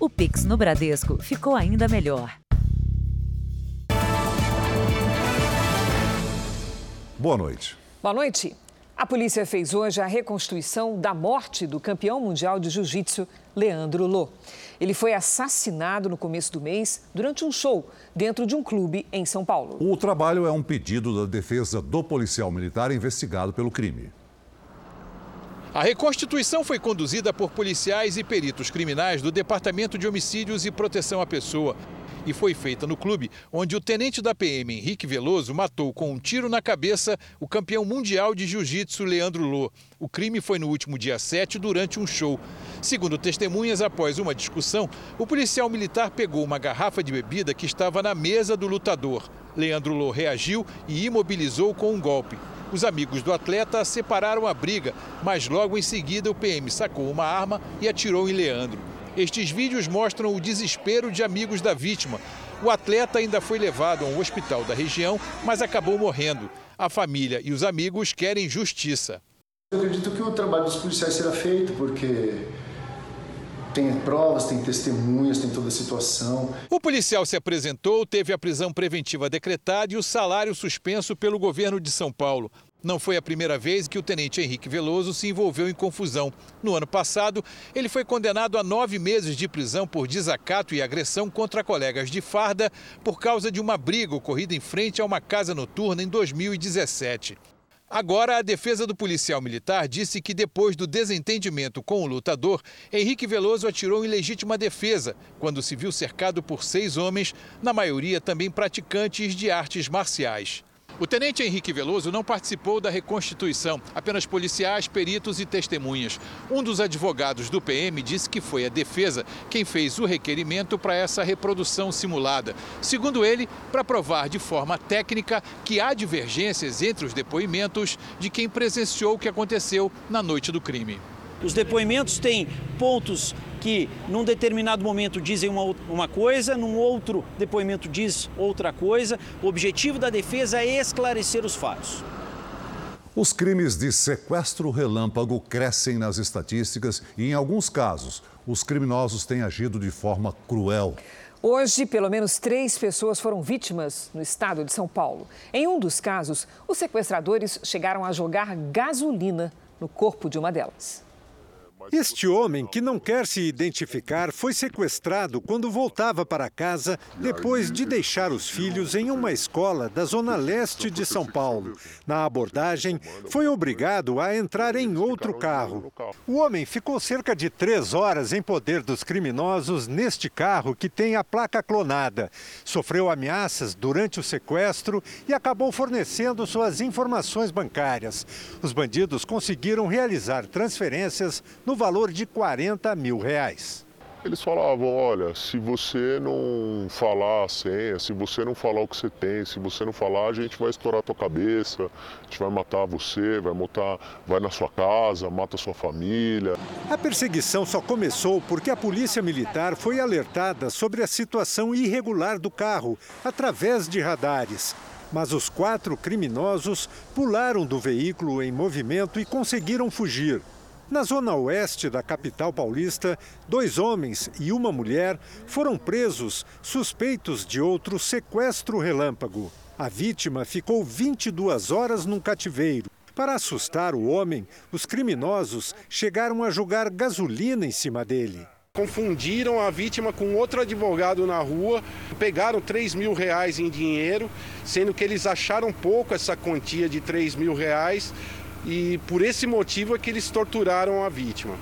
O Pix no Bradesco ficou ainda melhor. Boa noite. Boa noite. A polícia fez hoje a reconstituição da morte do campeão mundial de jiu-jitsu, Leandro Lô. Ele foi assassinado no começo do mês durante um show dentro de um clube em São Paulo. O trabalho é um pedido da defesa do policial militar investigado pelo crime. A reconstituição foi conduzida por policiais e peritos criminais do Departamento de Homicídios e Proteção à Pessoa e foi feita no clube onde o tenente da PM, Henrique Veloso, matou com um tiro na cabeça o campeão mundial de jiu-jitsu Leandro Lô. O crime foi no último dia 7 durante um show. Segundo testemunhas, após uma discussão, o policial militar pegou uma garrafa de bebida que estava na mesa do lutador. Leandro Lô reagiu e imobilizou com um golpe. Os amigos do atleta separaram a briga, mas logo em seguida o PM sacou uma arma e atirou em Leandro. Estes vídeos mostram o desespero de amigos da vítima. O atleta ainda foi levado a um hospital da região, mas acabou morrendo. A família e os amigos querem justiça. Eu acredito que o trabalho dos policiais será feito, porque tem provas, tem testemunhas, tem toda a situação. O policial se apresentou, teve a prisão preventiva decretada e o salário suspenso pelo governo de São Paulo. Não foi a primeira vez que o tenente Henrique Veloso se envolveu em confusão. No ano passado, ele foi condenado a nove meses de prisão por desacato e agressão contra colegas de farda por causa de uma briga ocorrida em frente a uma casa noturna em 2017. Agora, a defesa do policial militar disse que depois do desentendimento com o lutador, Henrique Veloso atirou em legítima defesa, quando se viu cercado por seis homens, na maioria também praticantes de artes marciais. O tenente Henrique Veloso não participou da reconstituição, apenas policiais, peritos e testemunhas. Um dos advogados do PM disse que foi a defesa quem fez o requerimento para essa reprodução simulada. Segundo ele, para provar de forma técnica que há divergências entre os depoimentos de quem presenciou o que aconteceu na noite do crime. Os depoimentos têm pontos que num determinado momento dizem uma, uma coisa, num outro depoimento diz outra coisa. O objetivo da defesa é esclarecer os fatos. Os crimes de sequestro relâmpago crescem nas estatísticas e, em alguns casos, os criminosos têm agido de forma cruel. Hoje, pelo menos três pessoas foram vítimas no estado de São Paulo. Em um dos casos, os sequestradores chegaram a jogar gasolina no corpo de uma delas. Este homem, que não quer se identificar, foi sequestrado quando voltava para casa depois de deixar os filhos em uma escola da zona leste de São Paulo. Na abordagem, foi obrigado a entrar em outro carro. O homem ficou cerca de três horas em poder dos criminosos neste carro que tem a placa clonada. Sofreu ameaças durante o sequestro e acabou fornecendo suas informações bancárias. Os bandidos conseguiram realizar transferências no valor de 40 mil reais. Eles falavam, olha, se você não falar a senha, se você não falar o que você tem, se você não falar, a gente vai estourar a tua cabeça, a gente vai matar você, vai matar, vai na sua casa, mata a sua família. A perseguição só começou porque a polícia militar foi alertada sobre a situação irregular do carro através de radares. Mas os quatro criminosos pularam do veículo em movimento e conseguiram fugir. Na zona oeste da capital paulista, dois homens e uma mulher foram presos suspeitos de outro sequestro relâmpago. A vítima ficou 22 horas num cativeiro. Para assustar o homem, os criminosos chegaram a jogar gasolina em cima dele. Confundiram a vítima com outro advogado na rua, pegaram 3 mil reais em dinheiro, sendo que eles acharam pouco essa quantia de 3 mil reais e por esse motivo é que eles torturaram a vítima.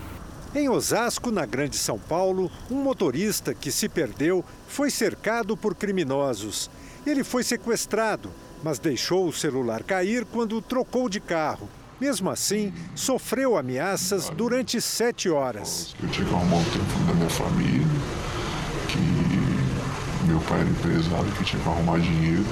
Em Osasco, na Grande São Paulo, um motorista que se perdeu foi cercado por criminosos. Ele foi sequestrado, mas deixou o celular cair quando trocou de carro. Mesmo assim, sofreu ameaças durante sete horas. Eu tinha que arrumar o telefone da minha família, que meu pai era empresário, que tinha que arrumar dinheiro,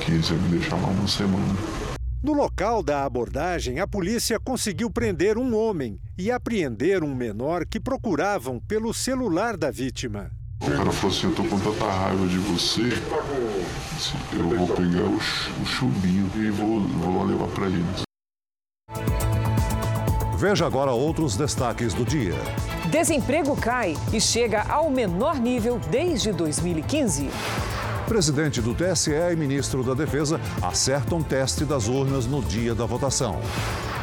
que eles iam me deixar lá uma semana. No local da abordagem, a polícia conseguiu prender um homem e apreender um menor que procuravam pelo celular da vítima. O cara falou assim: Eu tô com tanta raiva de você, eu vou pegar o, o chubinho e vou, vou levar para eles. Veja agora outros destaques do dia. Desemprego cai e chega ao menor nível desde 2015. Presidente do TSE e ministro da Defesa acertam teste das urnas no dia da votação.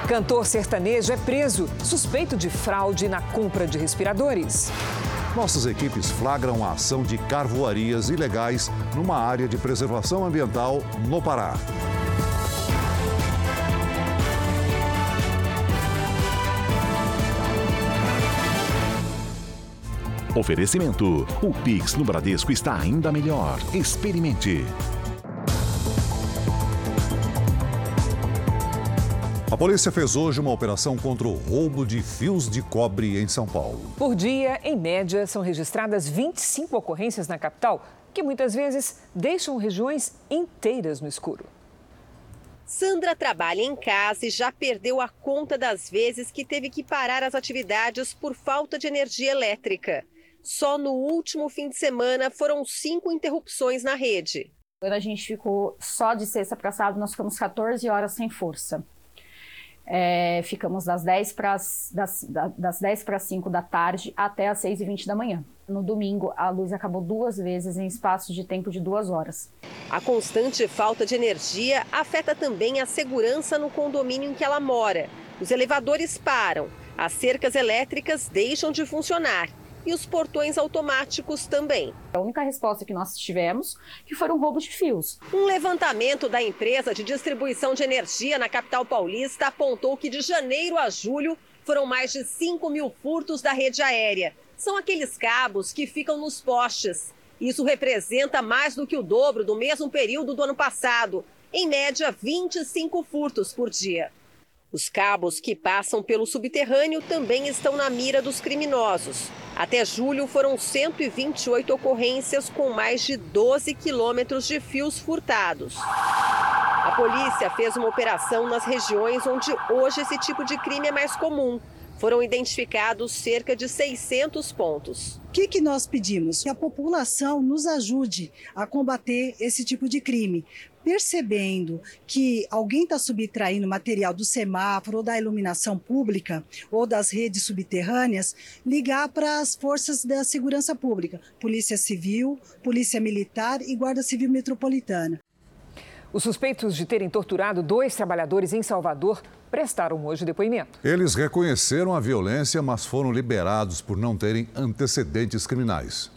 Cantor sertanejo é preso, suspeito de fraude na compra de respiradores. Nossas equipes flagram a ação de carvoarias ilegais numa área de preservação ambiental no Pará. Oferecimento: o Pix no Bradesco está ainda melhor. Experimente. A polícia fez hoje uma operação contra o roubo de fios de cobre em São Paulo. Por dia, em média, são registradas 25 ocorrências na capital, que muitas vezes deixam regiões inteiras no escuro. Sandra trabalha em casa e já perdeu a conta das vezes que teve que parar as atividades por falta de energia elétrica. Só no último fim de semana foram cinco interrupções na rede. Quando a gente ficou só de sexta para sábado, nós ficamos 14 horas sem força. É, ficamos das 10 para das, das 10 para 5 da tarde até as 6 e 20 da manhã. No domingo, a luz acabou duas vezes em espaço de tempo de duas horas. A constante falta de energia afeta também a segurança no condomínio em que ela mora. Os elevadores param, as cercas elétricas deixam de funcionar e os portões automáticos também. A única resposta que nós tivemos que foram roubos de fios. Um levantamento da empresa de distribuição de energia na capital paulista apontou que de janeiro a julho foram mais de 5 mil furtos da rede aérea. São aqueles cabos que ficam nos postes. Isso representa mais do que o dobro do mesmo período do ano passado. Em média, 25 furtos por dia. Os cabos que passam pelo subterrâneo também estão na mira dos criminosos. Até julho foram 128 ocorrências com mais de 12 quilômetros de fios furtados. A polícia fez uma operação nas regiões onde hoje esse tipo de crime é mais comum. Foram identificados cerca de 600 pontos. O que, que nós pedimos? Que a população nos ajude a combater esse tipo de crime, percebendo que alguém está subtraindo material do semáforo ou da iluminação pública ou das redes subterrâneas, ligar para as forças da segurança pública, Polícia Civil, Polícia Militar e Guarda Civil Metropolitana. Os suspeitos de terem torturado dois trabalhadores em Salvador prestaram hoje depoimento. Eles reconheceram a violência, mas foram liberados por não terem antecedentes criminais.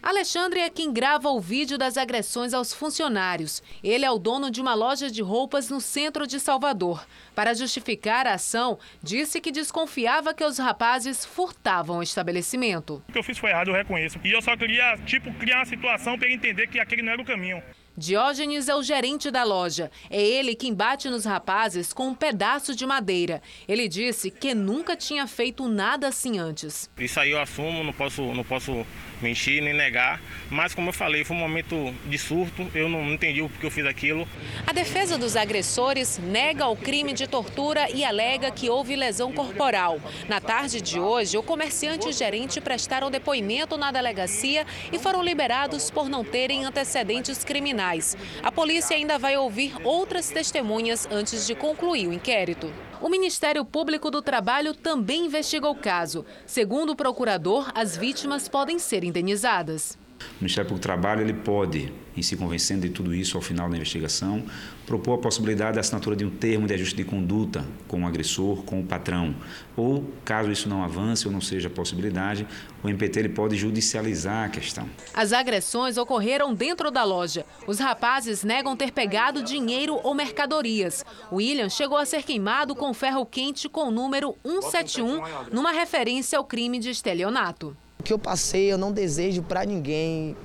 Alexandre é quem grava o vídeo das agressões aos funcionários. Ele é o dono de uma loja de roupas no centro de Salvador. Para justificar a ação, disse que desconfiava que os rapazes furtavam o estabelecimento. O que eu fiz foi errado, eu reconheço. E eu só queria, tipo, criar uma situação para entender que aquele não era o caminho. Diógenes é o gerente da loja. É ele quem bate nos rapazes com um pedaço de madeira. Ele disse que nunca tinha feito nada assim antes. Isso aí eu assumo, não posso, não posso mentir nem negar. Mas, como eu falei, foi um momento de surto, eu não entendi o que eu fiz aquilo. A defesa dos agressores nega o crime de tortura e alega que houve lesão corporal. Na tarde de hoje, o comerciante e o gerente prestaram depoimento na delegacia e foram liberados por não terem antecedentes criminais. A polícia ainda vai ouvir outras testemunhas antes de concluir o inquérito. O Ministério Público do Trabalho também investiga o caso. Segundo o procurador, as vítimas podem ser indenizadas. O Ministério Público do Trabalho ele pode, em se convencendo de tudo isso ao final da investigação, propor a possibilidade da assinatura de um termo de ajuste de conduta com o agressor, com o patrão. Ou, caso isso não avance ou não seja possibilidade, o MPT ele pode judicializar a questão. As agressões ocorreram dentro da loja. Os rapazes negam ter pegado dinheiro ou mercadorias. William chegou a ser queimado com ferro quente com o número 171, numa referência ao crime de estelionato. O que eu passei eu não desejo para ninguém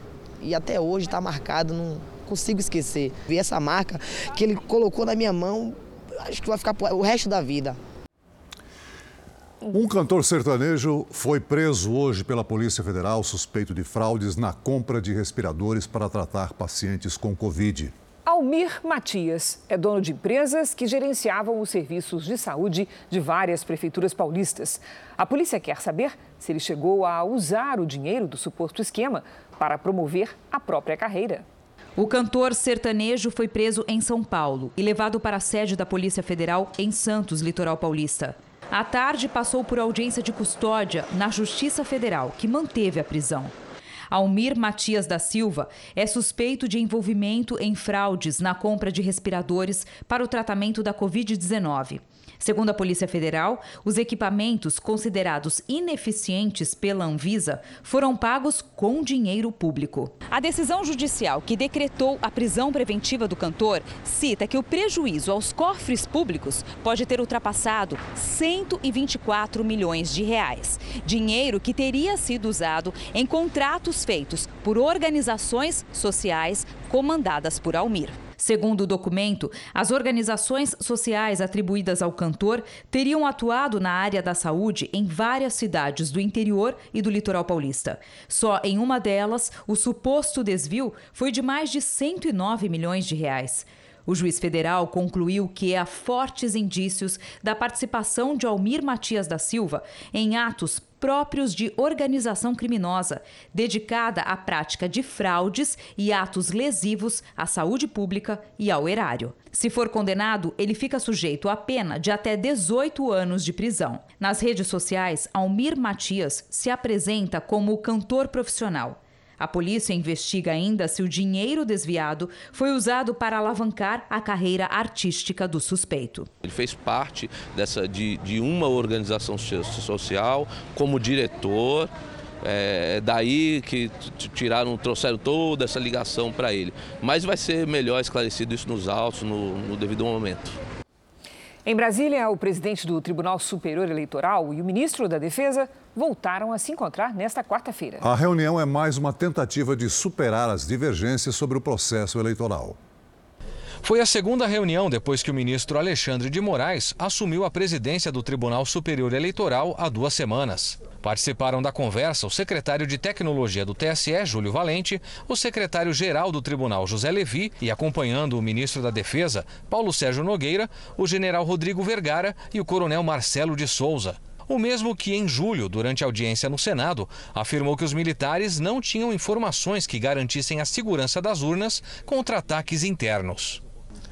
e até hoje está marcado, não consigo esquecer. Vi essa marca que ele colocou na minha mão, acho que vai ficar o resto da vida. Um cantor sertanejo foi preso hoje pela Polícia Federal suspeito de fraudes na compra de respiradores para tratar pacientes com Covid. Almir Matias é dono de empresas que gerenciavam os serviços de saúde de várias prefeituras paulistas. A polícia quer saber se ele chegou a usar o dinheiro do suposto esquema para promover a própria carreira. O cantor sertanejo foi preso em São Paulo e levado para a sede da Polícia Federal em Santos, litoral paulista. À tarde, passou por audiência de custódia na Justiça Federal, que manteve a prisão. Almir Matias da Silva é suspeito de envolvimento em fraudes na compra de respiradores para o tratamento da Covid-19. Segundo a Polícia Federal, os equipamentos considerados ineficientes pela Anvisa foram pagos com dinheiro público. A decisão judicial que decretou a prisão preventiva do cantor cita que o prejuízo aos cofres públicos pode ter ultrapassado 124 milhões de reais. Dinheiro que teria sido usado em contratos feitos por organizações sociais comandadas por Almir. Segundo o documento, as organizações sociais atribuídas ao cantor teriam atuado na área da saúde em várias cidades do interior e do litoral paulista. Só em uma delas, o suposto desvio foi de mais de 109 milhões de reais. O juiz federal concluiu que há fortes indícios da participação de Almir Matias da Silva em atos próprios de organização criminosa, dedicada à prática de fraudes e atos lesivos à saúde pública e ao erário. Se for condenado, ele fica sujeito a pena de até 18 anos de prisão. Nas redes sociais, Almir Matias se apresenta como cantor profissional. A polícia investiga ainda se o dinheiro desviado foi usado para alavancar a carreira artística do suspeito. Ele fez parte dessa, de, de uma organização social como diretor. É daí que tiraram, trouxeram toda essa ligação para ele. Mas vai ser melhor esclarecido isso nos autos, no, no devido momento. Em Brasília, o presidente do Tribunal Superior Eleitoral e o ministro da Defesa voltaram a se encontrar nesta quarta-feira. A reunião é mais uma tentativa de superar as divergências sobre o processo eleitoral. Foi a segunda reunião depois que o ministro Alexandre de Moraes assumiu a presidência do Tribunal Superior Eleitoral há duas semanas. Participaram da conversa o secretário de Tecnologia do TSE, Júlio Valente, o secretário-geral do Tribunal, José Levi, e acompanhando o ministro da Defesa, Paulo Sérgio Nogueira, o general Rodrigo Vergara e o coronel Marcelo de Souza. O mesmo que, em julho, durante a audiência no Senado, afirmou que os militares não tinham informações que garantissem a segurança das urnas contra ataques internos.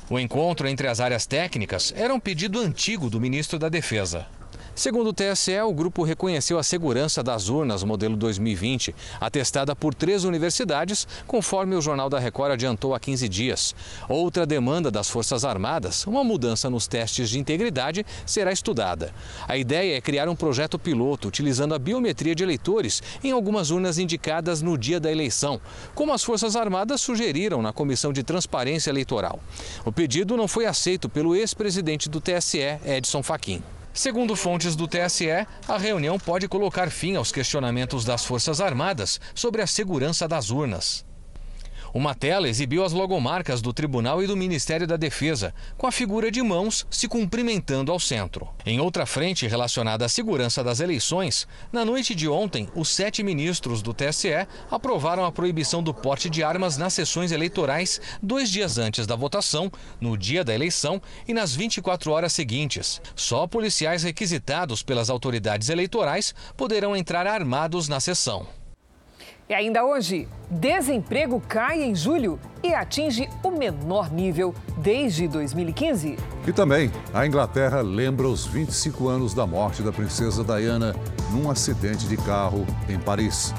O encontro entre as áreas técnicas era um pedido antigo do ministro da Defesa. Segundo o TSE, o grupo reconheceu a segurança das urnas modelo 2020, atestada por três universidades, conforme o Jornal da Record adiantou há 15 dias. Outra demanda das Forças Armadas, uma mudança nos testes de integridade, será estudada. A ideia é criar um projeto piloto utilizando a biometria de eleitores em algumas urnas indicadas no dia da eleição, como as Forças Armadas sugeriram na Comissão de Transparência Eleitoral. O pedido não foi aceito pelo ex-presidente do TSE, Edson Fachin. Segundo fontes do TSE, a reunião pode colocar fim aos questionamentos das Forças Armadas sobre a segurança das urnas. Uma tela exibiu as logomarcas do Tribunal e do Ministério da Defesa, com a figura de mãos se cumprimentando ao centro. Em outra frente relacionada à segurança das eleições, na noite de ontem, os sete ministros do TSE aprovaram a proibição do porte de armas nas sessões eleitorais dois dias antes da votação, no dia da eleição e nas 24 horas seguintes. Só policiais requisitados pelas autoridades eleitorais poderão entrar armados na sessão. E ainda hoje, desemprego cai em julho e atinge o menor nível desde 2015. E também, a Inglaterra lembra os 25 anos da morte da princesa Diana num acidente de carro em Paris.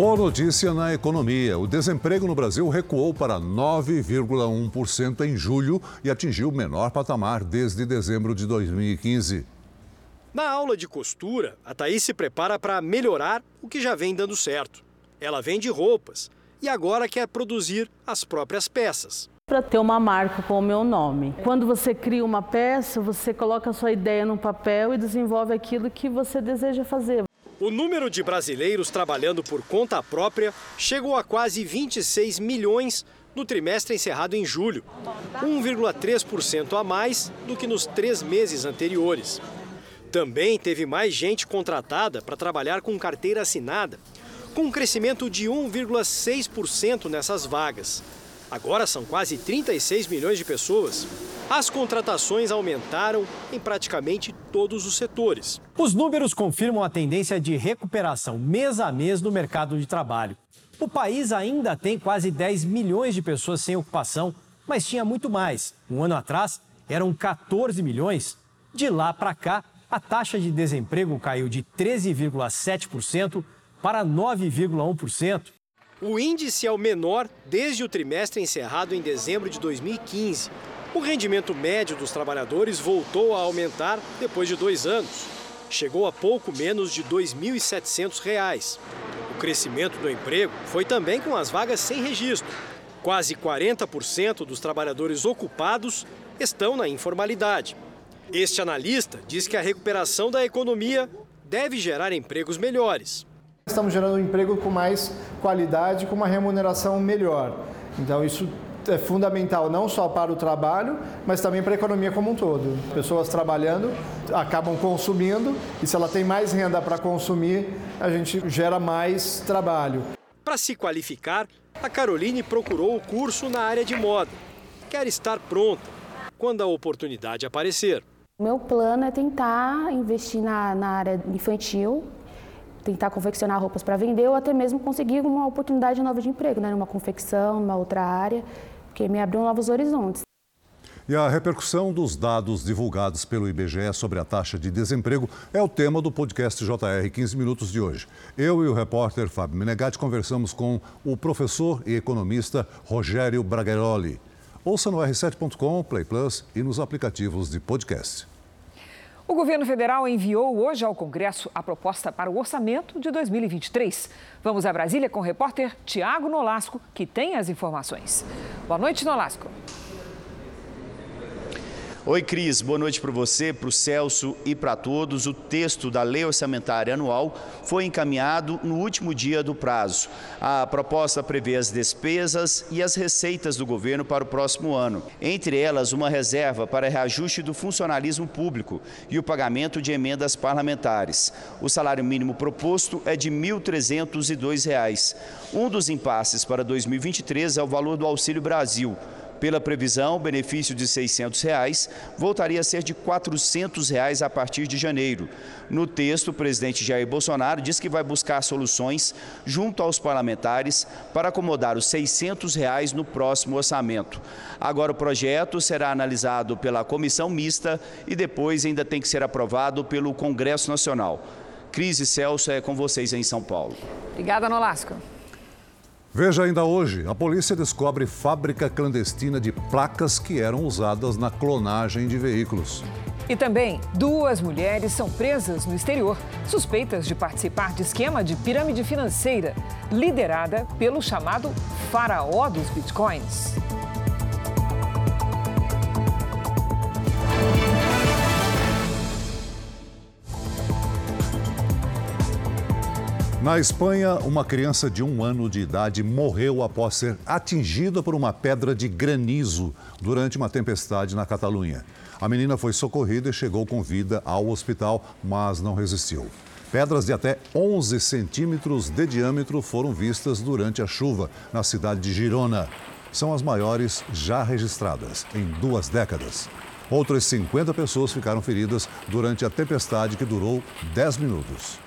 Boa notícia na economia. O desemprego no Brasil recuou para 9,1% em julho e atingiu o menor patamar desde dezembro de 2015. Na aula de costura, a Thaís se prepara para melhorar o que já vem dando certo. Ela vende roupas e agora quer produzir as próprias peças para ter uma marca com o meu nome. Quando você cria uma peça, você coloca a sua ideia no papel e desenvolve aquilo que você deseja fazer. O número de brasileiros trabalhando por conta própria chegou a quase 26 milhões no trimestre encerrado em julho, 1,3% a mais do que nos três meses anteriores. Também teve mais gente contratada para trabalhar com carteira assinada, com um crescimento de 1,6% nessas vagas. Agora são quase 36 milhões de pessoas. As contratações aumentaram em praticamente todos os setores. Os números confirmam a tendência de recuperação mês a mês no mercado de trabalho. O país ainda tem quase 10 milhões de pessoas sem ocupação, mas tinha muito mais. Um ano atrás, eram 14 milhões. De lá para cá, a taxa de desemprego caiu de 13,7% para 9,1%. O índice é o menor desde o trimestre encerrado em dezembro de 2015. O rendimento médio dos trabalhadores voltou a aumentar depois de dois anos. Chegou a pouco menos de R$ 2.700. O crescimento do emprego foi também com as vagas sem registro. Quase 40% dos trabalhadores ocupados estão na informalidade. Este analista diz que a recuperação da economia deve gerar empregos melhores. Estamos gerando um emprego com mais qualidade, com uma remuneração melhor. Então, isso é fundamental não só para o trabalho, mas também para a economia como um todo. Pessoas trabalhando acabam consumindo e se ela tem mais renda para consumir, a gente gera mais trabalho. Para se qualificar, a Caroline procurou o curso na área de moda. Quer estar pronta quando a oportunidade aparecer. Meu plano é tentar investir na, na área infantil, tentar confeccionar roupas para vender ou até mesmo conseguir uma oportunidade nova de emprego, né? numa confecção, numa outra área, porque me abriu novos horizontes. E a repercussão dos dados divulgados pelo IBGE sobre a taxa de desemprego é o tema do podcast JR 15 Minutos de hoje. Eu e o repórter Fábio Menegatti conversamos com o professor e economista Rogério Bragaroli. Ouça no r7.com, Play Plus e nos aplicativos de podcast. O governo federal enviou hoje ao Congresso a proposta para o orçamento de 2023. Vamos a Brasília com o repórter Tiago Nolasco, que tem as informações. Boa noite, Nolasco. Oi, Cris. Boa noite para você, para o Celso e para todos. O texto da Lei Orçamentária Anual foi encaminhado no último dia do prazo. A proposta prevê as despesas e as receitas do governo para o próximo ano. Entre elas, uma reserva para reajuste do funcionalismo público e o pagamento de emendas parlamentares. O salário mínimo proposto é de R$ 1.302. Um dos impasses para 2023 é o valor do Auxílio Brasil. Pela previsão, o benefício de 600 reais voltaria a ser de 400 reais a partir de janeiro. No texto, o presidente Jair Bolsonaro diz que vai buscar soluções junto aos parlamentares para acomodar os 600 reais no próximo orçamento. Agora o projeto será analisado pela comissão mista e depois ainda tem que ser aprovado pelo Congresso Nacional. Cris e Celso é com vocês em São Paulo. Obrigada, Nolasco. Veja ainda hoje, a polícia descobre fábrica clandestina de placas que eram usadas na clonagem de veículos. E também, duas mulheres são presas no exterior, suspeitas de participar de esquema de pirâmide financeira, liderada pelo chamado faraó dos bitcoins. Na Espanha, uma criança de um ano de idade morreu após ser atingida por uma pedra de granizo durante uma tempestade na Catalunha. A menina foi socorrida e chegou com vida ao hospital, mas não resistiu. Pedras de até 11 centímetros de diâmetro foram vistas durante a chuva na cidade de Girona. São as maiores já registradas em duas décadas. Outras 50 pessoas ficaram feridas durante a tempestade que durou 10 minutos.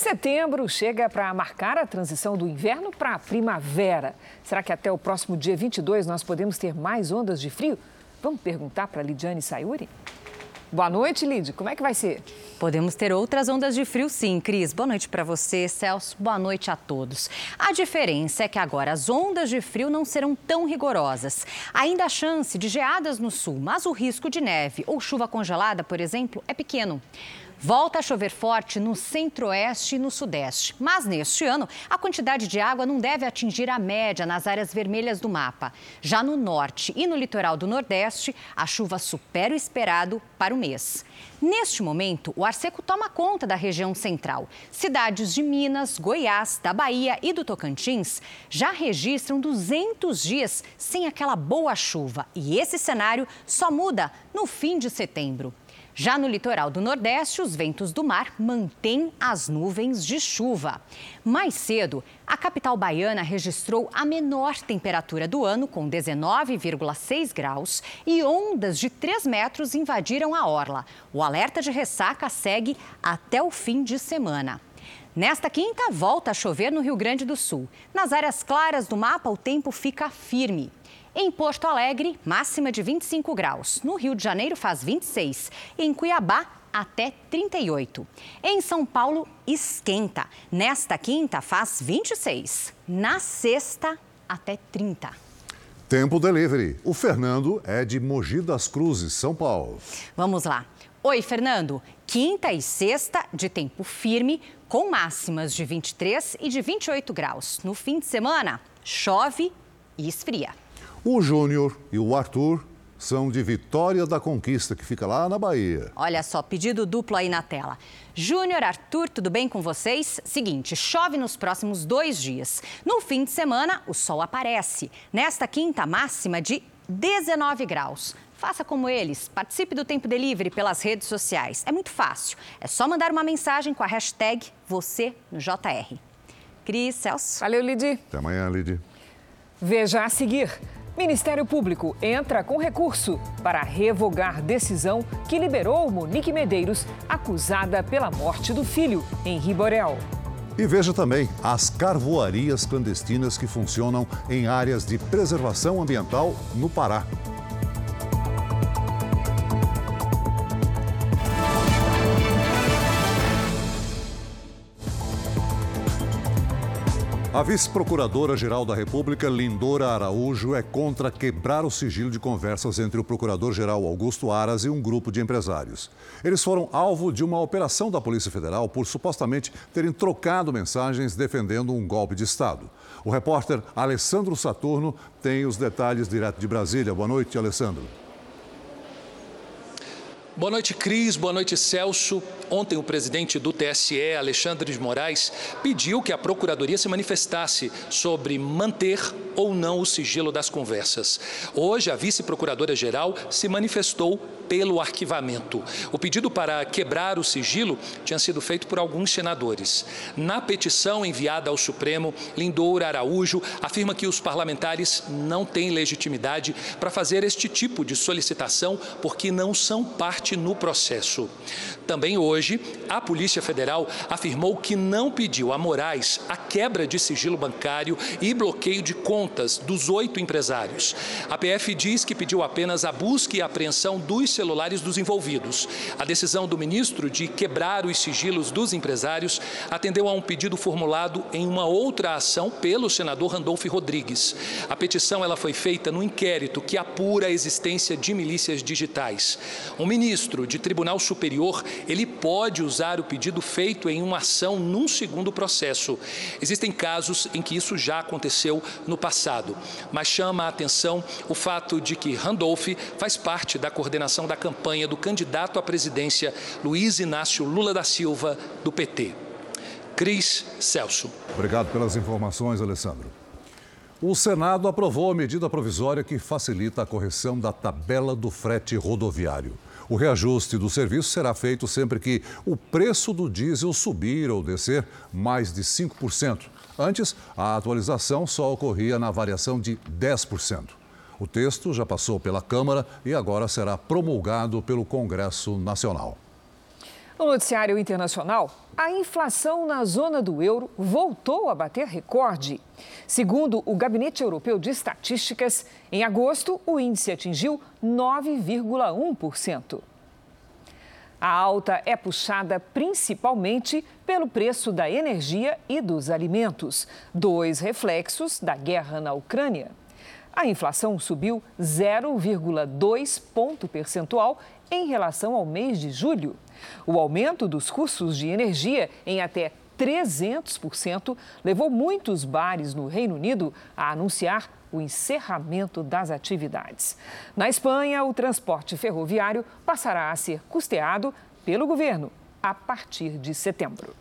Setembro chega para marcar a transição do inverno para a primavera. Será que até o próximo dia 22 nós podemos ter mais ondas de frio? Vamos perguntar para Lidiane Sayuri? Boa noite, Lid. Como é que vai ser? Podemos ter outras ondas de frio, sim, Cris. Boa noite para você, Celso. Boa noite a todos. A diferença é que agora as ondas de frio não serão tão rigorosas. Ainda há chance de geadas no sul, mas o risco de neve ou chuva congelada, por exemplo, é pequeno. Volta a chover forte no centro-oeste e no sudeste. Mas neste ano, a quantidade de água não deve atingir a média nas áreas vermelhas do mapa. Já no norte e no litoral do nordeste, a chuva supera o esperado para o mês. Neste momento, o ar seco toma conta da região central. Cidades de Minas, Goiás, da Bahia e do Tocantins já registram 200 dias sem aquela boa chuva. E esse cenário só muda no fim de setembro. Já no litoral do Nordeste, os ventos do mar mantêm as nuvens de chuva. Mais cedo, a capital baiana registrou a menor temperatura do ano, com 19,6 graus, e ondas de 3 metros invadiram a orla. O alerta de ressaca segue até o fim de semana. Nesta quinta, volta a chover no Rio Grande do Sul. Nas áreas claras do mapa, o tempo fica firme. Em Porto Alegre, máxima de 25 graus. No Rio de Janeiro, faz 26. Em Cuiabá, até 38. Em São Paulo, esquenta. Nesta quinta, faz 26. Na sexta, até 30. Tempo Delivery. O Fernando é de Mogi das Cruzes, São Paulo. Vamos lá. Oi, Fernando. Quinta e sexta de tempo firme, com máximas de 23 e de 28 graus. No fim de semana, chove e esfria. O Júnior e o Arthur são de Vitória da Conquista, que fica lá na Bahia. Olha só, pedido duplo aí na tela. Júnior, Arthur, tudo bem com vocês? Seguinte, chove nos próximos dois dias. No fim de semana, o sol aparece. Nesta quinta, máxima de 19 graus. Faça como eles, participe do Tempo Delivery pelas redes sociais. É muito fácil. É só mandar uma mensagem com a hashtag você no JR. Cris, Celso. Valeu, Lidi. Até amanhã, Lidi. Veja a seguir. Ministério Público entra com recurso para revogar decisão que liberou Monique Medeiros, acusada pela morte do filho em Riborel. E veja também as carvoarias clandestinas que funcionam em áreas de preservação ambiental no Pará. A vice-procuradora-geral da República, Lindora Araújo, é contra quebrar o sigilo de conversas entre o procurador-geral Augusto Aras e um grupo de empresários. Eles foram alvo de uma operação da Polícia Federal por supostamente terem trocado mensagens defendendo um golpe de Estado. O repórter Alessandro Saturno tem os detalhes direto de Brasília. Boa noite, Alessandro. Boa noite, Cris. Boa noite, Celso. Ontem, o presidente do TSE, Alexandre de Moraes, pediu que a Procuradoria se manifestasse sobre manter ou não o sigilo das conversas. Hoje, a vice-procuradora-geral se manifestou pelo arquivamento. O pedido para quebrar o sigilo tinha sido feito por alguns senadores. Na petição enviada ao Supremo, Lindoura Araújo afirma que os parlamentares não têm legitimidade para fazer este tipo de solicitação porque não são parte no processo. Também hoje, a Polícia Federal afirmou que não pediu a Moraes a quebra de sigilo bancário e bloqueio de contas dos oito empresários. A PF diz que pediu apenas a busca e apreensão dos celulares dos envolvidos. A decisão do ministro de quebrar os sigilos dos empresários atendeu a um pedido formulado em uma outra ação pelo senador Randolfo Rodrigues. A petição ela foi feita no inquérito que apura a existência de milícias digitais. Um ministro de Tribunal Superior, ele pode usar o pedido feito em uma ação num segundo processo. Existem casos em que isso já aconteceu no passado, mas chama a atenção o fato de que Randolph faz parte da coordenação da campanha do candidato à presidência Luiz Inácio Lula da Silva, do PT. Cris Celso. Obrigado pelas informações, Alessandro. O Senado aprovou a medida provisória que facilita a correção da tabela do frete rodoviário. O reajuste do serviço será feito sempre que o preço do diesel subir ou descer mais de 5%. Antes, a atualização só ocorria na variação de 10%. O texto já passou pela Câmara e agora será promulgado pelo Congresso Nacional. No noticiário internacional, a inflação na zona do euro voltou a bater recorde. Segundo o Gabinete Europeu de Estatísticas, em agosto o índice atingiu 9,1%. A alta é puxada principalmente pelo preço da energia e dos alimentos, dois reflexos da guerra na Ucrânia. A inflação subiu 0,2 ponto percentual em relação ao mês de julho. O aumento dos custos de energia em até 300% levou muitos bares no Reino Unido a anunciar o encerramento das atividades. Na Espanha, o transporte ferroviário passará a ser custeado pelo governo a partir de setembro.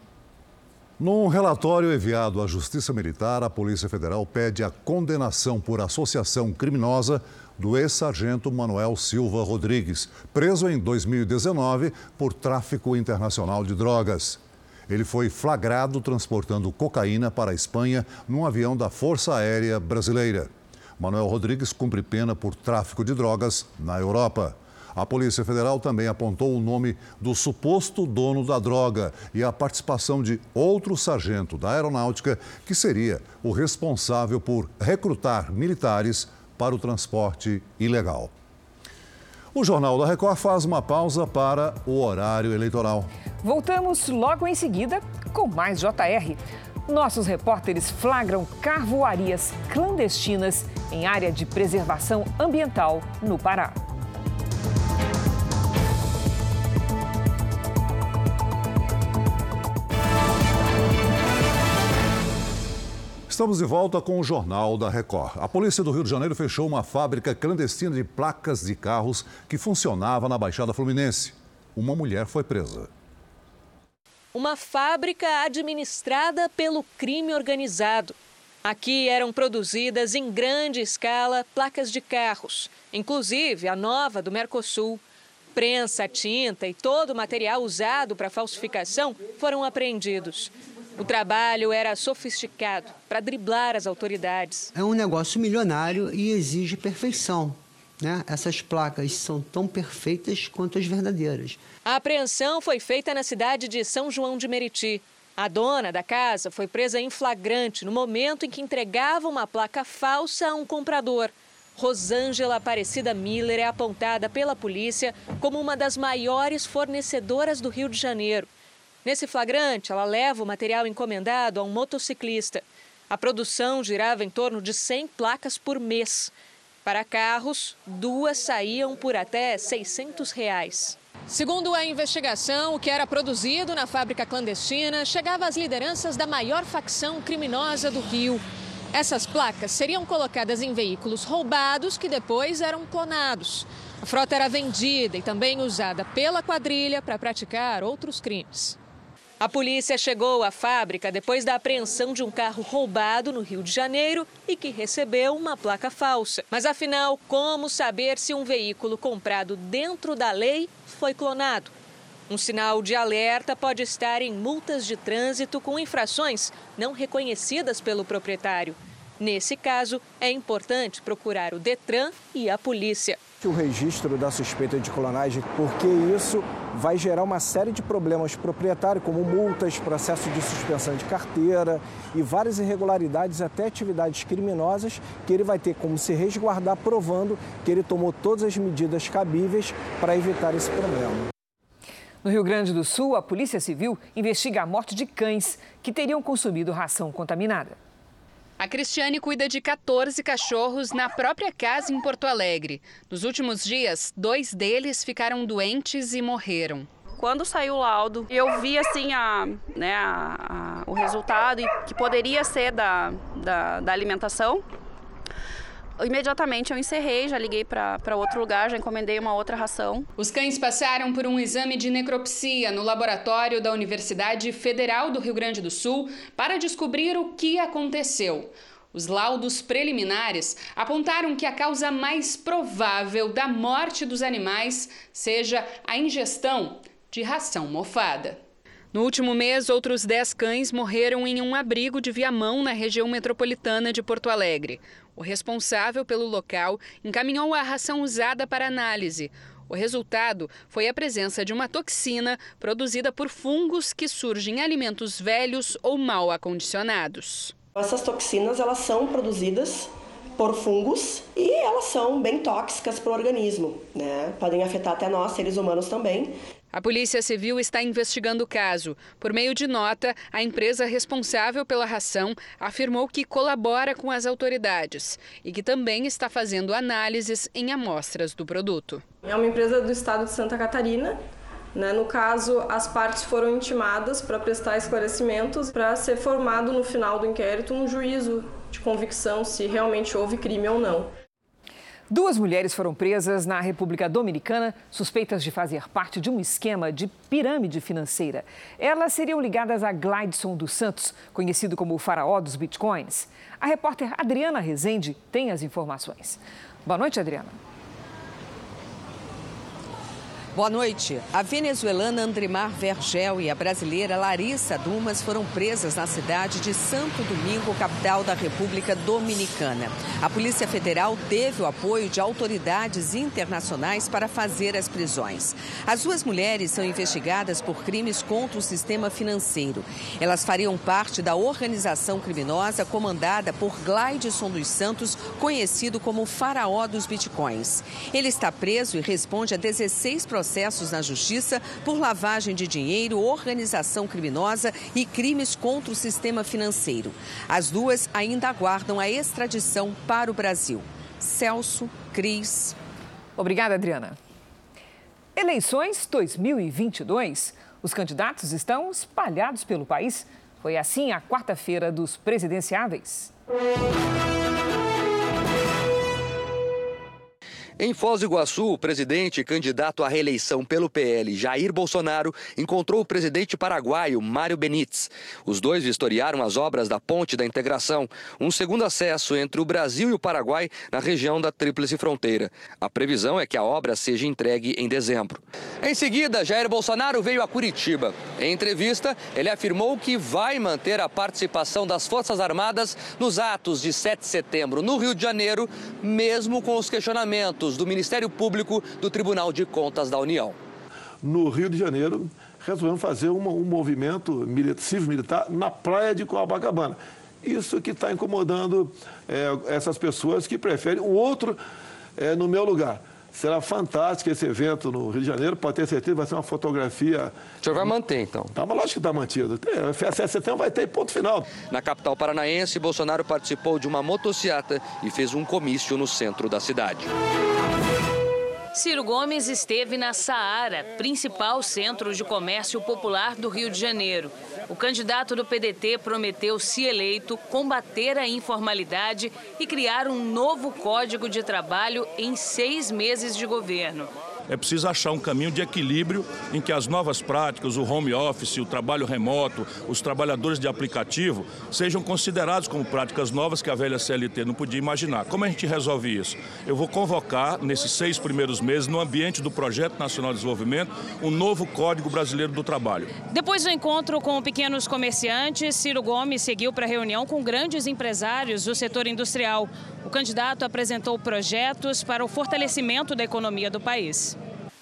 Num relatório enviado à Justiça Militar, a Polícia Federal pede a condenação por associação criminosa do ex-sargento Manuel Silva Rodrigues, preso em 2019 por tráfico internacional de drogas. Ele foi flagrado transportando cocaína para a Espanha num avião da Força Aérea Brasileira. Manuel Rodrigues cumpre pena por tráfico de drogas na Europa. A Polícia Federal também apontou o nome do suposto dono da droga e a participação de outro sargento da Aeronáutica, que seria o responsável por recrutar militares para o transporte ilegal. O Jornal da Record faz uma pausa para o horário eleitoral. Voltamos logo em seguida com mais JR. Nossos repórteres flagram carvoarias clandestinas em área de preservação ambiental no Pará. Estamos de volta com o Jornal da Record. A polícia do Rio de Janeiro fechou uma fábrica clandestina de placas de carros que funcionava na Baixada Fluminense. Uma mulher foi presa. Uma fábrica administrada pelo crime organizado. Aqui eram produzidas em grande escala placas de carros, inclusive a nova do Mercosul. Prensa, tinta e todo o material usado para falsificação foram apreendidos. O trabalho era sofisticado para driblar as autoridades. É um negócio milionário e exige perfeição. Né? Essas placas são tão perfeitas quanto as verdadeiras. A apreensão foi feita na cidade de São João de Meriti. A dona da casa foi presa em flagrante no momento em que entregava uma placa falsa a um comprador. Rosângela Aparecida Miller é apontada pela polícia como uma das maiores fornecedoras do Rio de Janeiro. Nesse flagrante, ela leva o material encomendado a um motociclista. A produção girava em torno de 100 placas por mês. Para carros, duas saíam por até 600 reais. Segundo a investigação, o que era produzido na fábrica clandestina chegava às lideranças da maior facção criminosa do Rio. Essas placas seriam colocadas em veículos roubados que depois eram clonados. A frota era vendida e também usada pela quadrilha para praticar outros crimes. A polícia chegou à fábrica depois da apreensão de um carro roubado no Rio de Janeiro e que recebeu uma placa falsa. Mas afinal, como saber se um veículo comprado dentro da lei foi clonado? Um sinal de alerta pode estar em multas de trânsito com infrações não reconhecidas pelo proprietário. Nesse caso, é importante procurar o Detran e a polícia o registro da suspeita de clonagem, porque isso vai gerar uma série de problemas proprietário, como multas, processo de suspensão de carteira e várias irregularidades, até atividades criminosas, que ele vai ter como se resguardar provando que ele tomou todas as medidas cabíveis para evitar esse problema. No Rio Grande do Sul, a Polícia Civil investiga a morte de cães que teriam consumido ração contaminada. A Cristiane cuida de 14 cachorros na própria casa em Porto Alegre. Nos últimos dias, dois deles ficaram doentes e morreram. Quando saiu o laudo, eu vi assim a, né, a, a, o resultado que poderia ser da, da, da alimentação imediatamente eu encerrei, já liguei para outro lugar, já encomendei uma outra ração. Os cães passaram por um exame de necropsia no laboratório da Universidade Federal do Rio Grande do Sul para descobrir o que aconteceu. Os laudos preliminares apontaram que a causa mais provável da morte dos animais seja a ingestão de ração mofada. No último mês, outros 10 cães morreram em um abrigo de Viamão, na região metropolitana de Porto Alegre. O responsável pelo local encaminhou a ração usada para análise. O resultado foi a presença de uma toxina produzida por fungos que surgem em alimentos velhos ou mal acondicionados. Essas toxinas elas são produzidas por fungos e elas são bem tóxicas para o organismo, né? Podem afetar até nós, seres humanos também. A Polícia Civil está investigando o caso. Por meio de nota, a empresa responsável pela ração afirmou que colabora com as autoridades e que também está fazendo análises em amostras do produto. É uma empresa do estado de Santa Catarina. Né? No caso, as partes foram intimadas para prestar esclarecimentos para ser formado no final do inquérito um juízo de convicção se realmente houve crime ou não. Duas mulheres foram presas na República Dominicana, suspeitas de fazer parte de um esquema de pirâmide financeira. Elas seriam ligadas a Glideson dos Santos, conhecido como o faraó dos bitcoins. A repórter Adriana Rezende tem as informações. Boa noite, Adriana. Boa noite. A venezuelana Andremar Vergel e a brasileira Larissa Dumas foram presas na cidade de Santo Domingo, capital da República Dominicana. A Polícia Federal teve o apoio de autoridades internacionais para fazer as prisões. As duas mulheres são investigadas por crimes contra o sistema financeiro. Elas fariam parte da organização criminosa comandada por Glaideson dos Santos, conhecido como Faraó dos Bitcoins. Ele está preso e responde a 16 processos processos na Justiça por lavagem de dinheiro, organização criminosa e crimes contra o sistema financeiro. As duas ainda aguardam a extradição para o Brasil. Celso, Cris. Obrigada, Adriana. Eleições 2022. Os candidatos estão espalhados pelo país. Foi assim a quarta-feira dos presidenciáveis. Em Foz do Iguaçu, o presidente candidato à reeleição pelo PL, Jair Bolsonaro, encontrou o presidente paraguaio, Mário Benítez. Os dois vistoriaram as obras da Ponte da Integração, um segundo acesso entre o Brasil e o Paraguai na região da Tríplice Fronteira. A previsão é que a obra seja entregue em dezembro. Em seguida, Jair Bolsonaro veio a Curitiba. Em entrevista, ele afirmou que vai manter a participação das Forças Armadas nos atos de 7 de setembro no Rio de Janeiro, mesmo com os questionamentos do Ministério Público do Tribunal de Contas da União. No Rio de Janeiro, resolvemos fazer uma, um movimento civil-militar na praia de Copacabana. Isso que está incomodando é, essas pessoas que preferem o outro é, no meu lugar. Será fantástico esse evento no Rio de Janeiro, pode ter certeza, vai ser uma fotografia. O senhor vai manter, então? Tá, mas lógico que está mantido. 7 de setembro vai ter ponto final. Na capital paranaense, Bolsonaro participou de uma motociata e fez um comício no centro da cidade. Ciro Gomes esteve na Saara, principal centro de comércio popular do Rio de Janeiro. O candidato do PDT prometeu, se eleito, combater a informalidade e criar um novo código de trabalho em seis meses de governo é preciso achar um caminho de equilíbrio em que as novas práticas, o home office, o trabalho remoto, os trabalhadores de aplicativo sejam considerados como práticas novas que a velha CLT não podia imaginar. Como a gente resolve isso? Eu vou convocar, nesses seis primeiros meses, no ambiente do Projeto Nacional de Desenvolvimento, um novo Código Brasileiro do Trabalho. Depois do encontro com pequenos comerciantes, Ciro Gomes seguiu para a reunião com grandes empresários do setor industrial. O candidato apresentou projetos para o fortalecimento da economia do país.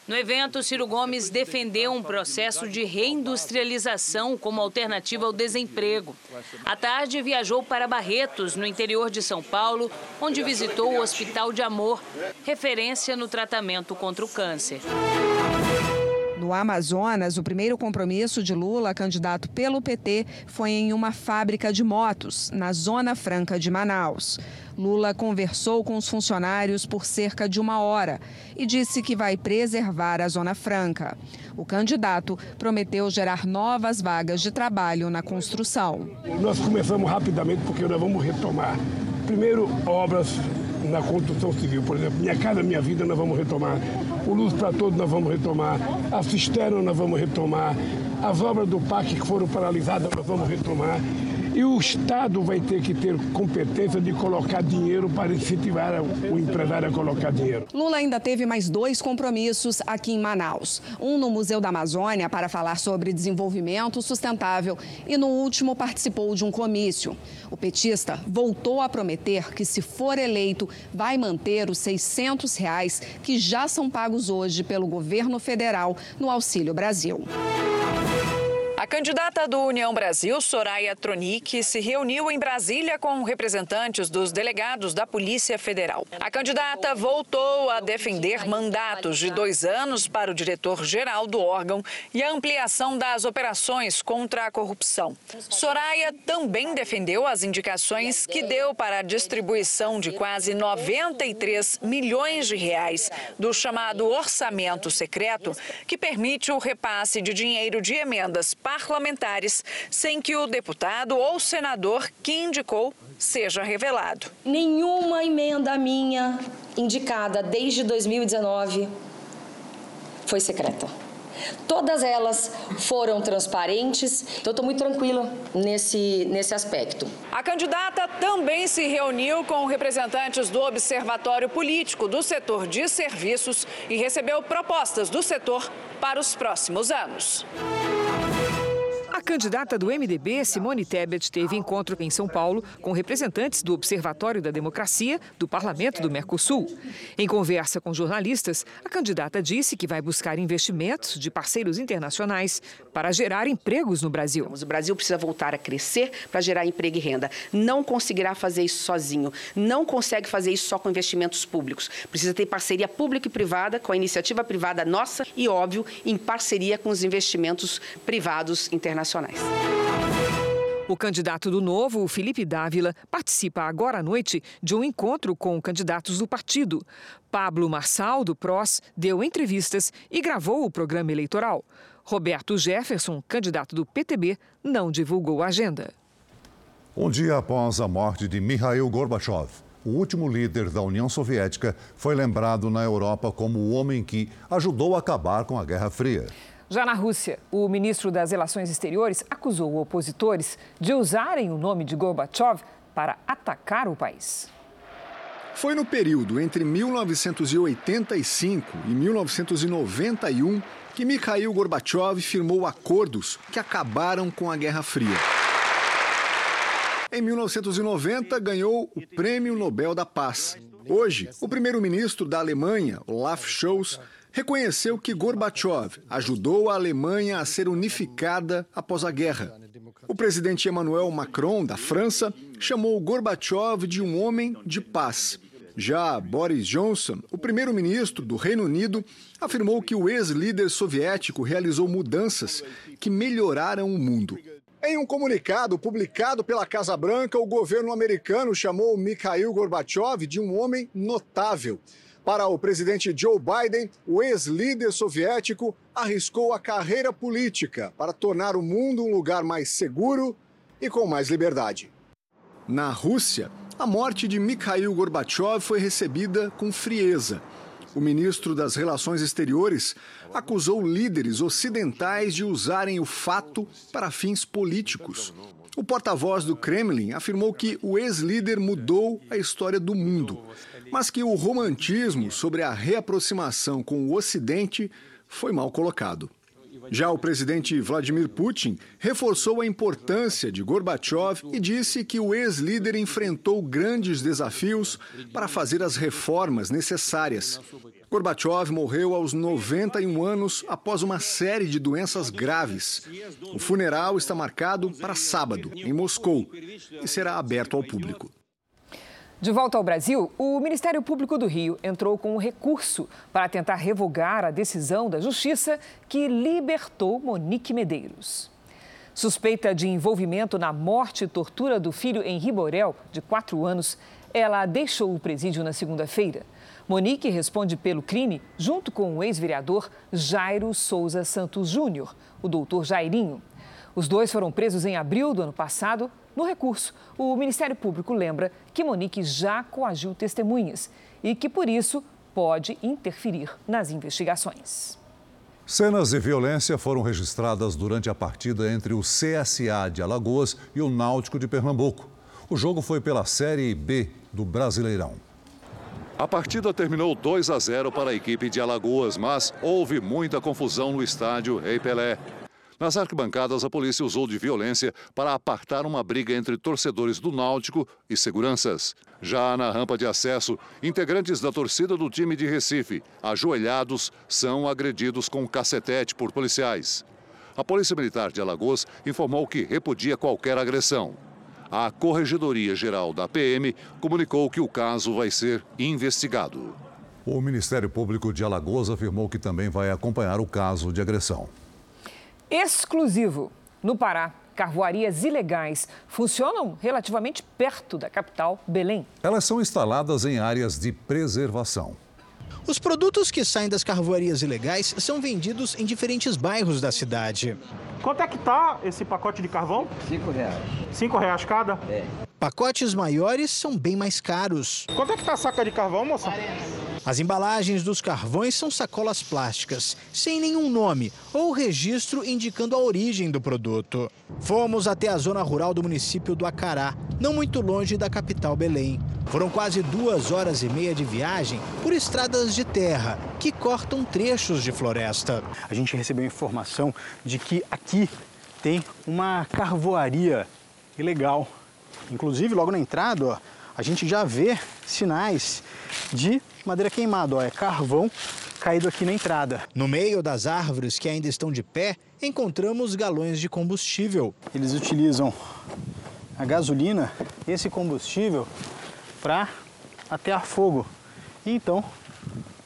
No evento, Ciro Gomes defendeu um processo de reindustrialização como alternativa ao desemprego. À tarde, viajou para Barretos, no interior de São Paulo, onde visitou o Hospital de Amor, referência no tratamento contra o câncer. No Amazonas, o primeiro compromisso de Lula, candidato pelo PT, foi em uma fábrica de motos, na Zona Franca de Manaus. Lula conversou com os funcionários por cerca de uma hora e disse que vai preservar a Zona Franca. O candidato prometeu gerar novas vagas de trabalho na construção. Nós começamos rapidamente porque nós vamos retomar. Primeiro, obras na construção civil. Por exemplo, Minha Casa Minha Vida nós vamos retomar. O Luz para Todos nós vamos retomar. A Cisterna nós vamos retomar. As obras do PAC que foram paralisadas nós vamos retomar. E o Estado vai ter que ter competência de colocar dinheiro para incentivar o empresário a colocar dinheiro. Lula ainda teve mais dois compromissos aqui em Manaus. Um no Museu da Amazônia para falar sobre desenvolvimento sustentável e no último participou de um comício. O petista voltou a prometer que, se for eleito, vai manter os 600 reais que já são pagos hoje pelo governo federal no Auxílio Brasil. A candidata do União Brasil, Soraya Tronic, se reuniu em Brasília com representantes dos delegados da Polícia Federal. A candidata voltou a defender mandatos de dois anos para o diretor-geral do órgão e a ampliação das operações contra a corrupção. Soraya também defendeu as indicações que deu para a distribuição de quase 93 milhões de reais do chamado orçamento secreto, que permite o repasse de dinheiro de emendas parlamentares sem que o deputado ou senador que indicou seja revelado. Nenhuma emenda minha indicada desde 2019 foi secreta. Todas elas foram transparentes, então estou muito tranquila nesse, nesse aspecto. A candidata também se reuniu com representantes do Observatório Político do setor de serviços e recebeu propostas do setor para os próximos anos. A candidata do MDB, Simone Tebet, teve encontro em São Paulo com representantes do Observatório da Democracia do Parlamento do Mercosul. Em conversa com jornalistas, a candidata disse que vai buscar investimentos de parceiros internacionais para gerar empregos no Brasil. O Brasil precisa voltar a crescer para gerar emprego e renda. Não conseguirá fazer isso sozinho. Não consegue fazer isso só com investimentos públicos. Precisa ter parceria pública e privada, com a iniciativa privada nossa e, óbvio, em parceria com os investimentos privados internacionais internacionais. O candidato do Novo, Felipe Dávila, participa agora à noite de um encontro com candidatos do partido. Pablo Marçal, do PROS, deu entrevistas e gravou o programa eleitoral. Roberto Jefferson, candidato do PTB, não divulgou a agenda. Um dia após a morte de Mikhail Gorbachev, o último líder da União Soviética foi lembrado na Europa como o homem que ajudou a acabar com a Guerra Fria. Já na Rússia, o ministro das Relações Exteriores acusou opositores de usarem o nome de Gorbachev para atacar o país. Foi no período entre 1985 e 1991 que Mikhail Gorbachev firmou acordos que acabaram com a Guerra Fria. Em 1990, ganhou o Prêmio Nobel da Paz. Hoje, o primeiro-ministro da Alemanha, Olaf Scholz, reconheceu que Gorbachev ajudou a Alemanha a ser unificada após a guerra. O presidente Emmanuel Macron, da França, chamou Gorbachev de um homem de paz. Já Boris Johnson, o primeiro-ministro do Reino Unido, afirmou que o ex-líder soviético realizou mudanças que melhoraram o mundo. Em um comunicado publicado pela Casa Branca, o governo americano chamou Mikhail Gorbachev de um homem notável. Para o presidente Joe Biden, o ex-líder soviético arriscou a carreira política para tornar o mundo um lugar mais seguro e com mais liberdade. Na Rússia, a morte de Mikhail Gorbachev foi recebida com frieza. O ministro das Relações Exteriores acusou líderes ocidentais de usarem o fato para fins políticos. O porta-voz do Kremlin afirmou que o ex-líder mudou a história do mundo mas que o romantismo sobre a reaproximação com o Ocidente foi mal colocado. Já o presidente Vladimir Putin reforçou a importância de Gorbachev e disse que o ex-líder enfrentou grandes desafios para fazer as reformas necessárias. Gorbachev morreu aos 91 anos após uma série de doenças graves. O funeral está marcado para sábado, em Moscou, e será aberto ao público. De volta ao Brasil, o Ministério Público do Rio entrou com um recurso para tentar revogar a decisão da Justiça que libertou Monique Medeiros. Suspeita de envolvimento na morte e tortura do filho Henri Borel, de quatro anos, ela deixou o presídio na segunda-feira. Monique responde pelo crime junto com o ex-vereador Jairo Souza Santos Júnior, o doutor Jairinho. Os dois foram presos em abril do ano passado no recurso, o Ministério Público lembra que Monique já coagiu testemunhas e que, por isso, pode interferir nas investigações. Cenas de violência foram registradas durante a partida entre o CSA de Alagoas e o Náutico de Pernambuco. O jogo foi pela Série B do Brasileirão. A partida terminou 2 a 0 para a equipe de Alagoas, mas houve muita confusão no estádio Rei Pelé. Nas arquibancadas, a polícia usou de violência para apartar uma briga entre torcedores do Náutico e seguranças. Já na rampa de acesso, integrantes da torcida do time de Recife, ajoelhados, são agredidos com cacetete por policiais. A Polícia Militar de Alagoas informou que repudia qualquer agressão. A Corregedoria Geral da PM comunicou que o caso vai ser investigado. O Ministério Público de Alagoas afirmou que também vai acompanhar o caso de agressão. Exclusivo. No Pará, carvoarias ilegais funcionam relativamente perto da capital, Belém. Elas são instaladas em áreas de preservação. Os produtos que saem das carvoarias ilegais são vendidos em diferentes bairros da cidade. Quanto é que tá esse pacote de carvão? Cinco reais. Cinco reais cada? É. Pacotes maiores são bem mais caros. Quanto é que tá a saca de carvão, moça? 40. As embalagens dos carvões são sacolas plásticas, sem nenhum nome ou registro indicando a origem do produto. Fomos até a zona rural do município do Acará, não muito longe da capital Belém. Foram quase duas horas e meia de viagem por estradas de terra que cortam trechos de floresta. A gente recebeu informação de que aqui tem uma carvoaria ilegal. Inclusive, logo na entrada, ó, a gente já vê sinais de madeira queimada, ó, é carvão caído aqui na entrada. No meio das árvores que ainda estão de pé, encontramos galões de combustível. Eles utilizam a gasolina, esse combustível, para atear fogo e então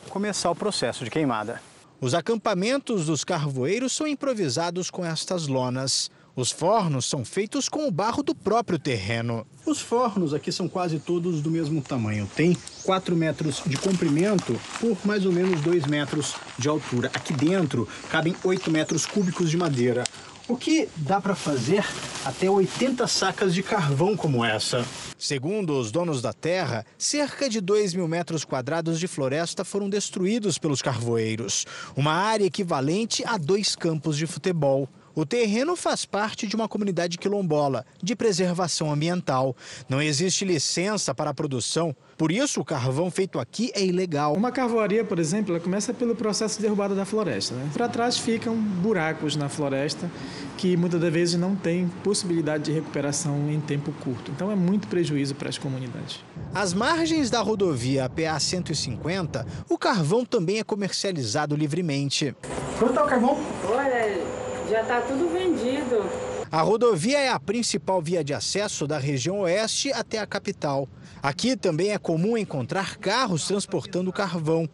começar o processo de queimada. Os acampamentos dos carvoeiros são improvisados com estas lonas. Os fornos são feitos com o barro do próprio terreno. Os fornos aqui são quase todos do mesmo tamanho. Tem 4 metros de comprimento por mais ou menos 2 metros de altura. Aqui dentro cabem 8 metros cúbicos de madeira. O que dá para fazer até 80 sacas de carvão como essa. Segundo os donos da terra, cerca de 2 mil metros quadrados de floresta foram destruídos pelos carvoeiros, uma área equivalente a dois campos de futebol. O terreno faz parte de uma comunidade quilombola de preservação ambiental. Não existe licença para a produção, por isso o carvão feito aqui é ilegal. Uma carvoaria, por exemplo, ela começa pelo processo de derrubada da floresta. Né? Para trás ficam buracos na floresta que muitas das vezes não tem possibilidade de recuperação em tempo curto. Então é muito prejuízo para as comunidades. Às margens da rodovia PA 150, o carvão também é comercializado livremente. Quanto está o carvão? Já está tudo vendido. A rodovia é a principal via de acesso da região oeste até a capital. Aqui também é comum encontrar carros transportando carvão.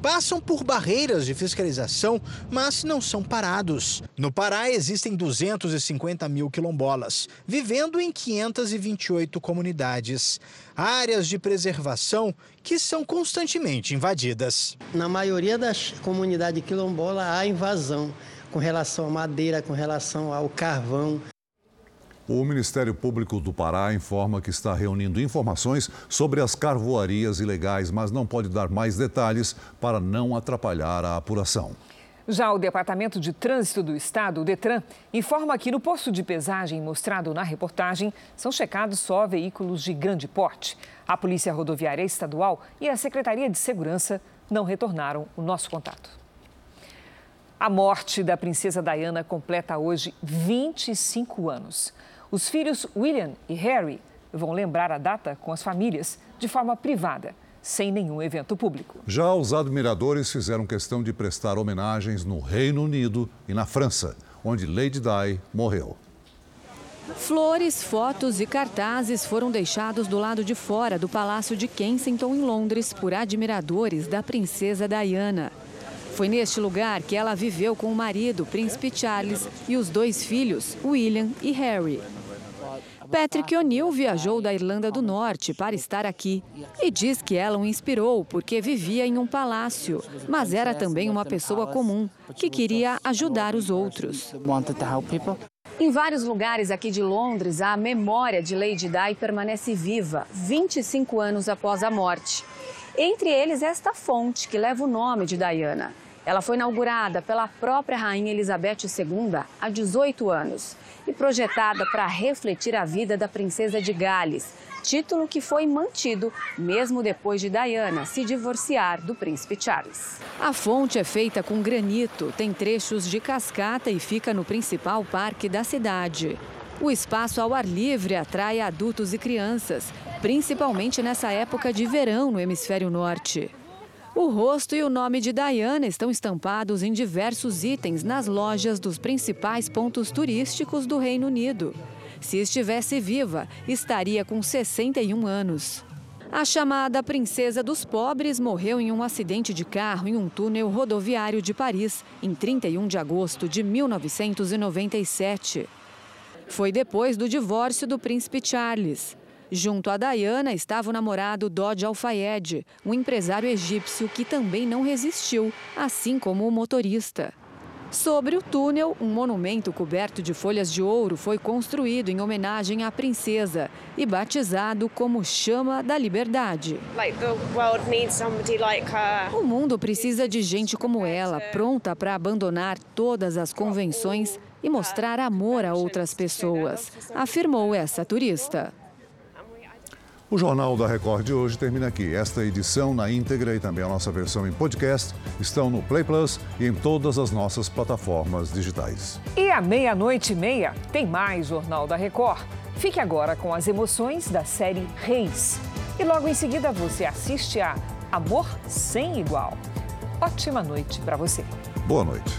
Passam por barreiras de fiscalização, mas não são parados. No Pará existem 250 mil quilombolas, vivendo em 528 comunidades. Áreas de preservação que são constantemente invadidas. Na maioria das comunidades quilombolas há invasão com relação à madeira, com relação ao carvão. O Ministério Público do Pará informa que está reunindo informações sobre as carvoarias ilegais, mas não pode dar mais detalhes para não atrapalhar a apuração. Já o Departamento de Trânsito do Estado, o Detran, informa que no posto de pesagem mostrado na reportagem são checados só veículos de grande porte. A Polícia Rodoviária Estadual e a Secretaria de Segurança não retornaram o nosso contato. A morte da princesa Diana completa hoje 25 anos. Os filhos William e Harry vão lembrar a data com as famílias de forma privada, sem nenhum evento público. Já os admiradores fizeram questão de prestar homenagens no Reino Unido e na França, onde Lady Di morreu. Flores, fotos e cartazes foram deixados do lado de fora do Palácio de Kensington, em Londres, por admiradores da princesa Diana. Foi neste lugar que ela viveu com o marido, príncipe Charles, e os dois filhos, William e Harry. Patrick O'Neill viajou da Irlanda do Norte para estar aqui e diz que ela o inspirou porque vivia em um palácio, mas era também uma pessoa comum que queria ajudar os outros. Em vários lugares aqui de Londres, a memória de Lady Di permanece viva 25 anos após a morte. Entre eles, esta fonte que leva o nome de Diana. Ela foi inaugurada pela própria Rainha Elizabeth II há 18 anos e projetada para refletir a vida da Princesa de Gales, título que foi mantido mesmo depois de Diana se divorciar do Príncipe Charles. A fonte é feita com granito, tem trechos de cascata e fica no principal parque da cidade. O espaço ao ar livre atrai adultos e crianças, principalmente nessa época de verão no hemisfério norte. O rosto e o nome de Diana estão estampados em diversos itens nas lojas dos principais pontos turísticos do Reino Unido. Se estivesse viva, estaria com 61 anos. A chamada Princesa dos Pobres morreu em um acidente de carro em um túnel rodoviário de Paris, em 31 de agosto de 1997. Foi depois do divórcio do príncipe Charles. Junto a Diana estava o namorado Dodge Al-Fayed, um empresário egípcio que também não resistiu, assim como o motorista. Sobre o túnel, um monumento coberto de folhas de ouro foi construído em homenagem à princesa e batizado como Chama da Liberdade. O mundo precisa de gente como ela, pronta para abandonar todas as convenções e mostrar amor a outras pessoas, afirmou essa turista. O Jornal da Record de hoje termina aqui. Esta edição na íntegra e também a nossa versão em podcast estão no Play Plus e em todas as nossas plataformas digitais. E à meia-noite e meia tem mais Jornal da Record. Fique agora com as emoções da série Reis. E logo em seguida você assiste a Amor Sem Igual. Ótima noite para você. Boa noite.